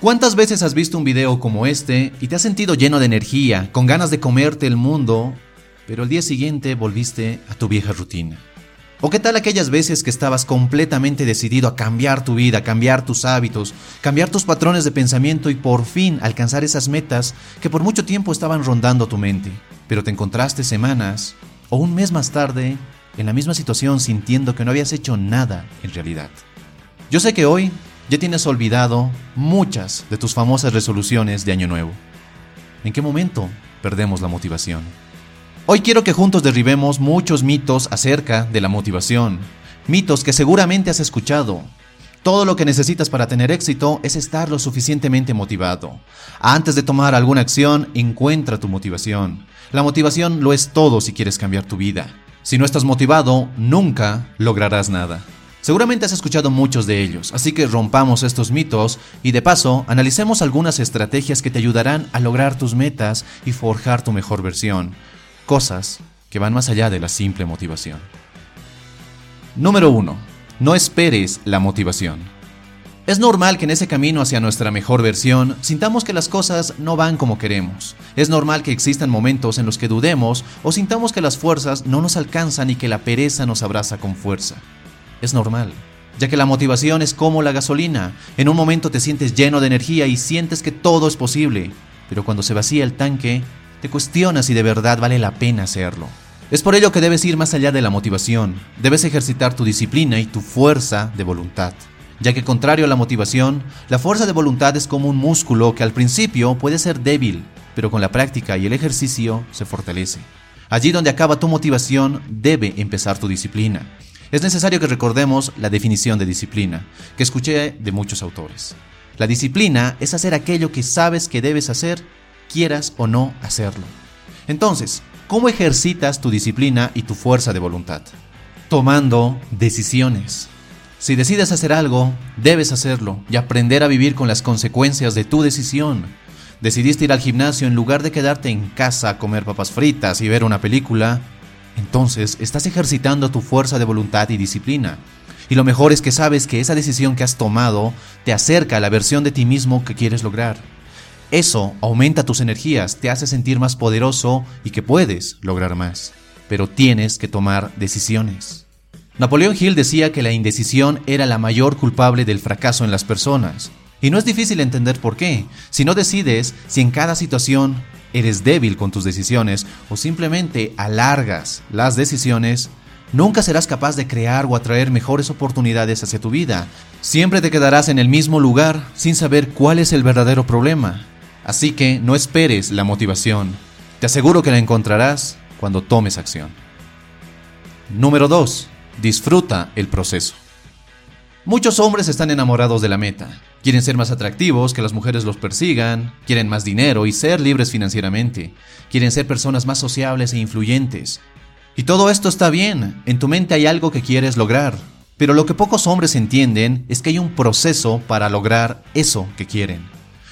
¿Cuántas veces has visto un video como este y te has sentido lleno de energía, con ganas de comerte el mundo, pero el día siguiente volviste a tu vieja rutina? ¿O qué tal aquellas veces que estabas completamente decidido a cambiar tu vida, cambiar tus hábitos, cambiar tus patrones de pensamiento y por fin alcanzar esas metas que por mucho tiempo estaban rondando tu mente, pero te encontraste semanas o un mes más tarde en la misma situación sintiendo que no habías hecho nada en realidad? Yo sé que hoy ya tienes olvidado muchas de tus famosas resoluciones de Año Nuevo. ¿En qué momento perdemos la motivación? Hoy quiero que juntos derribemos muchos mitos acerca de la motivación. Mitos que seguramente has escuchado. Todo lo que necesitas para tener éxito es estar lo suficientemente motivado. Antes de tomar alguna acción, encuentra tu motivación. La motivación lo es todo si quieres cambiar tu vida. Si no estás motivado, nunca lograrás nada. Seguramente has escuchado muchos de ellos, así que rompamos estos mitos y de paso analicemos algunas estrategias que te ayudarán a lograr tus metas y forjar tu mejor versión. Cosas que van más allá de la simple motivación. Número 1. No esperes la motivación. Es normal que en ese camino hacia nuestra mejor versión sintamos que las cosas no van como queremos. Es normal que existan momentos en los que dudemos o sintamos que las fuerzas no nos alcanzan y que la pereza nos abraza con fuerza es normal, ya que la motivación es como la gasolina. En un momento te sientes lleno de energía y sientes que todo es posible, pero cuando se vacía el tanque, te cuestionas si de verdad vale la pena hacerlo. Es por ello que debes ir más allá de la motivación, debes ejercitar tu disciplina y tu fuerza de voluntad, ya que contrario a la motivación, la fuerza de voluntad es como un músculo que al principio puede ser débil, pero con la práctica y el ejercicio se fortalece. Allí donde acaba tu motivación, debe empezar tu disciplina. Es necesario que recordemos la definición de disciplina, que escuché de muchos autores. La disciplina es hacer aquello que sabes que debes hacer, quieras o no hacerlo. Entonces, ¿cómo ejercitas tu disciplina y tu fuerza de voluntad? Tomando decisiones. Si decides hacer algo, debes hacerlo y aprender a vivir con las consecuencias de tu decisión. Decidiste ir al gimnasio en lugar de quedarte en casa a comer papas fritas y ver una película, entonces estás ejercitando tu fuerza de voluntad y disciplina. Y lo mejor es que sabes que esa decisión que has tomado te acerca a la versión de ti mismo que quieres lograr. Eso aumenta tus energías, te hace sentir más poderoso y que puedes lograr más. Pero tienes que tomar decisiones. Napoleón Hill decía que la indecisión era la mayor culpable del fracaso en las personas. Y no es difícil entender por qué. Si no decides si en cada situación eres débil con tus decisiones o simplemente alargas las decisiones, nunca serás capaz de crear o atraer mejores oportunidades hacia tu vida. Siempre te quedarás en el mismo lugar sin saber cuál es el verdadero problema. Así que no esperes la motivación. Te aseguro que la encontrarás cuando tomes acción. Número 2. Disfruta el proceso. Muchos hombres están enamorados de la meta. Quieren ser más atractivos, que las mujeres los persigan, quieren más dinero y ser libres financieramente. Quieren ser personas más sociables e influyentes. Y todo esto está bien, en tu mente hay algo que quieres lograr. Pero lo que pocos hombres entienden es que hay un proceso para lograr eso que quieren.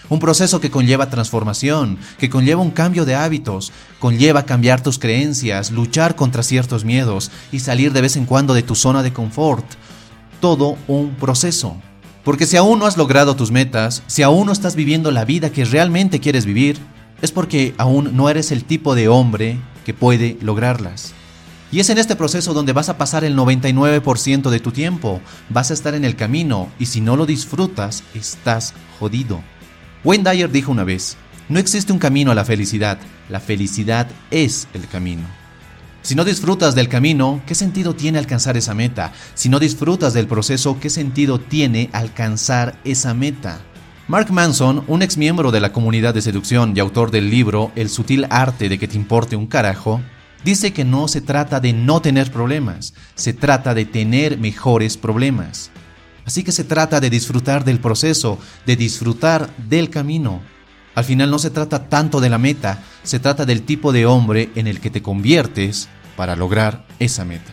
Un proceso que conlleva transformación, que conlleva un cambio de hábitos, conlleva cambiar tus creencias, luchar contra ciertos miedos y salir de vez en cuando de tu zona de confort todo un proceso. Porque si aún no has logrado tus metas, si aún no estás viviendo la vida que realmente quieres vivir, es porque aún no eres el tipo de hombre que puede lograrlas. Y es en este proceso donde vas a pasar el 99% de tu tiempo, vas a estar en el camino y si no lo disfrutas, estás jodido. Wayne Dyer dijo una vez, No existe un camino a la felicidad, la felicidad es el camino. Si no disfrutas del camino, ¿qué sentido tiene alcanzar esa meta? Si no disfrutas del proceso, ¿qué sentido tiene alcanzar esa meta? Mark Manson, un ex miembro de la comunidad de seducción y autor del libro El sutil arte de que te importe un carajo, dice que no se trata de no tener problemas, se trata de tener mejores problemas. Así que se trata de disfrutar del proceso, de disfrutar del camino. Al final no se trata tanto de la meta, se trata del tipo de hombre en el que te conviertes para lograr esa meta.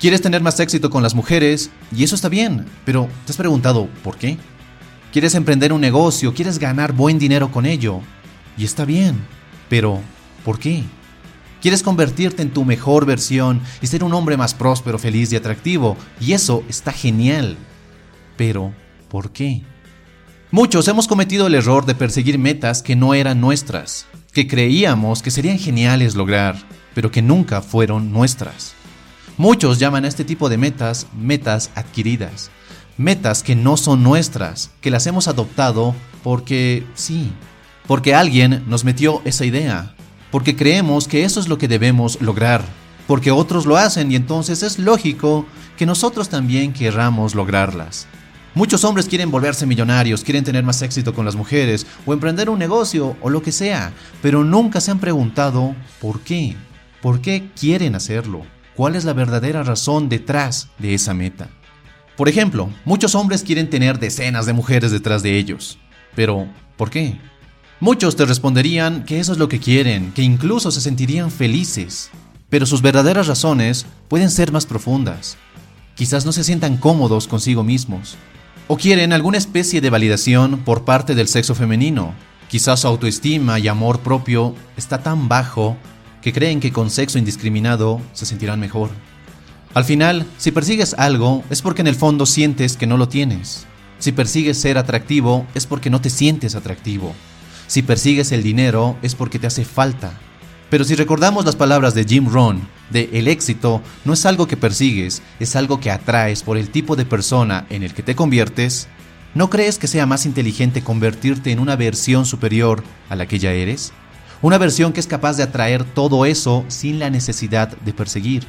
Quieres tener más éxito con las mujeres y eso está bien, pero ¿te has preguntado por qué? Quieres emprender un negocio, quieres ganar buen dinero con ello y está bien, pero ¿por qué? Quieres convertirte en tu mejor versión y ser un hombre más próspero, feliz y atractivo y eso está genial. Pero ¿por qué? Muchos hemos cometido el error de perseguir metas que no eran nuestras, que creíamos que serían geniales lograr, pero que nunca fueron nuestras. Muchos llaman a este tipo de metas metas adquiridas, metas que no son nuestras, que las hemos adoptado porque sí, porque alguien nos metió esa idea, porque creemos que eso es lo que debemos lograr, porque otros lo hacen y entonces es lógico que nosotros también querramos lograrlas. Muchos hombres quieren volverse millonarios, quieren tener más éxito con las mujeres o emprender un negocio o lo que sea, pero nunca se han preguntado por qué, por qué quieren hacerlo cuál es la verdadera razón detrás de esa meta. Por ejemplo, muchos hombres quieren tener decenas de mujeres detrás de ellos. Pero, ¿por qué? Muchos te responderían que eso es lo que quieren, que incluso se sentirían felices. Pero sus verdaderas razones pueden ser más profundas. Quizás no se sientan cómodos consigo mismos. O quieren alguna especie de validación por parte del sexo femenino. Quizás su autoestima y amor propio está tan bajo que creen que con sexo indiscriminado se sentirán mejor. Al final, si persigues algo, es porque en el fondo sientes que no lo tienes. Si persigues ser atractivo, es porque no te sientes atractivo. Si persigues el dinero, es porque te hace falta. Pero si recordamos las palabras de Jim Rohn, de el éxito no es algo que persigues, es algo que atraes por el tipo de persona en el que te conviertes, ¿no crees que sea más inteligente convertirte en una versión superior a la que ya eres? Una versión que es capaz de atraer todo eso sin la necesidad de perseguir.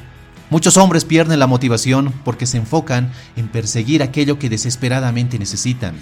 Muchos hombres pierden la motivación porque se enfocan en perseguir aquello que desesperadamente necesitan.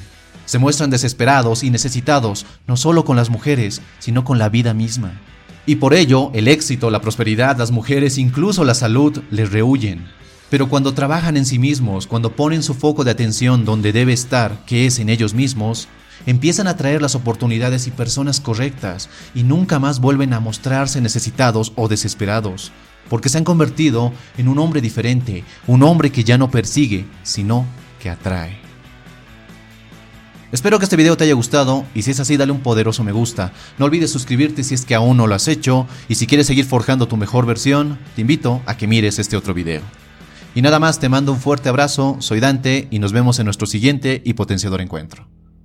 Se muestran desesperados y necesitados no solo con las mujeres, sino con la vida misma. Y por ello, el éxito, la prosperidad, las mujeres, incluso la salud, les rehuyen. Pero cuando trabajan en sí mismos, cuando ponen su foco de atención donde debe estar, que es en ellos mismos, empiezan a traer las oportunidades y personas correctas y nunca más vuelven a mostrarse necesitados o desesperados, porque se han convertido en un hombre diferente, un hombre que ya no persigue, sino que atrae. Espero que este video te haya gustado y si es así dale un poderoso me gusta. No olvides suscribirte si es que aún no lo has hecho y si quieres seguir forjando tu mejor versión, te invito a que mires este otro video. Y nada más, te mando un fuerte abrazo, soy Dante y nos vemos en nuestro siguiente y potenciador encuentro.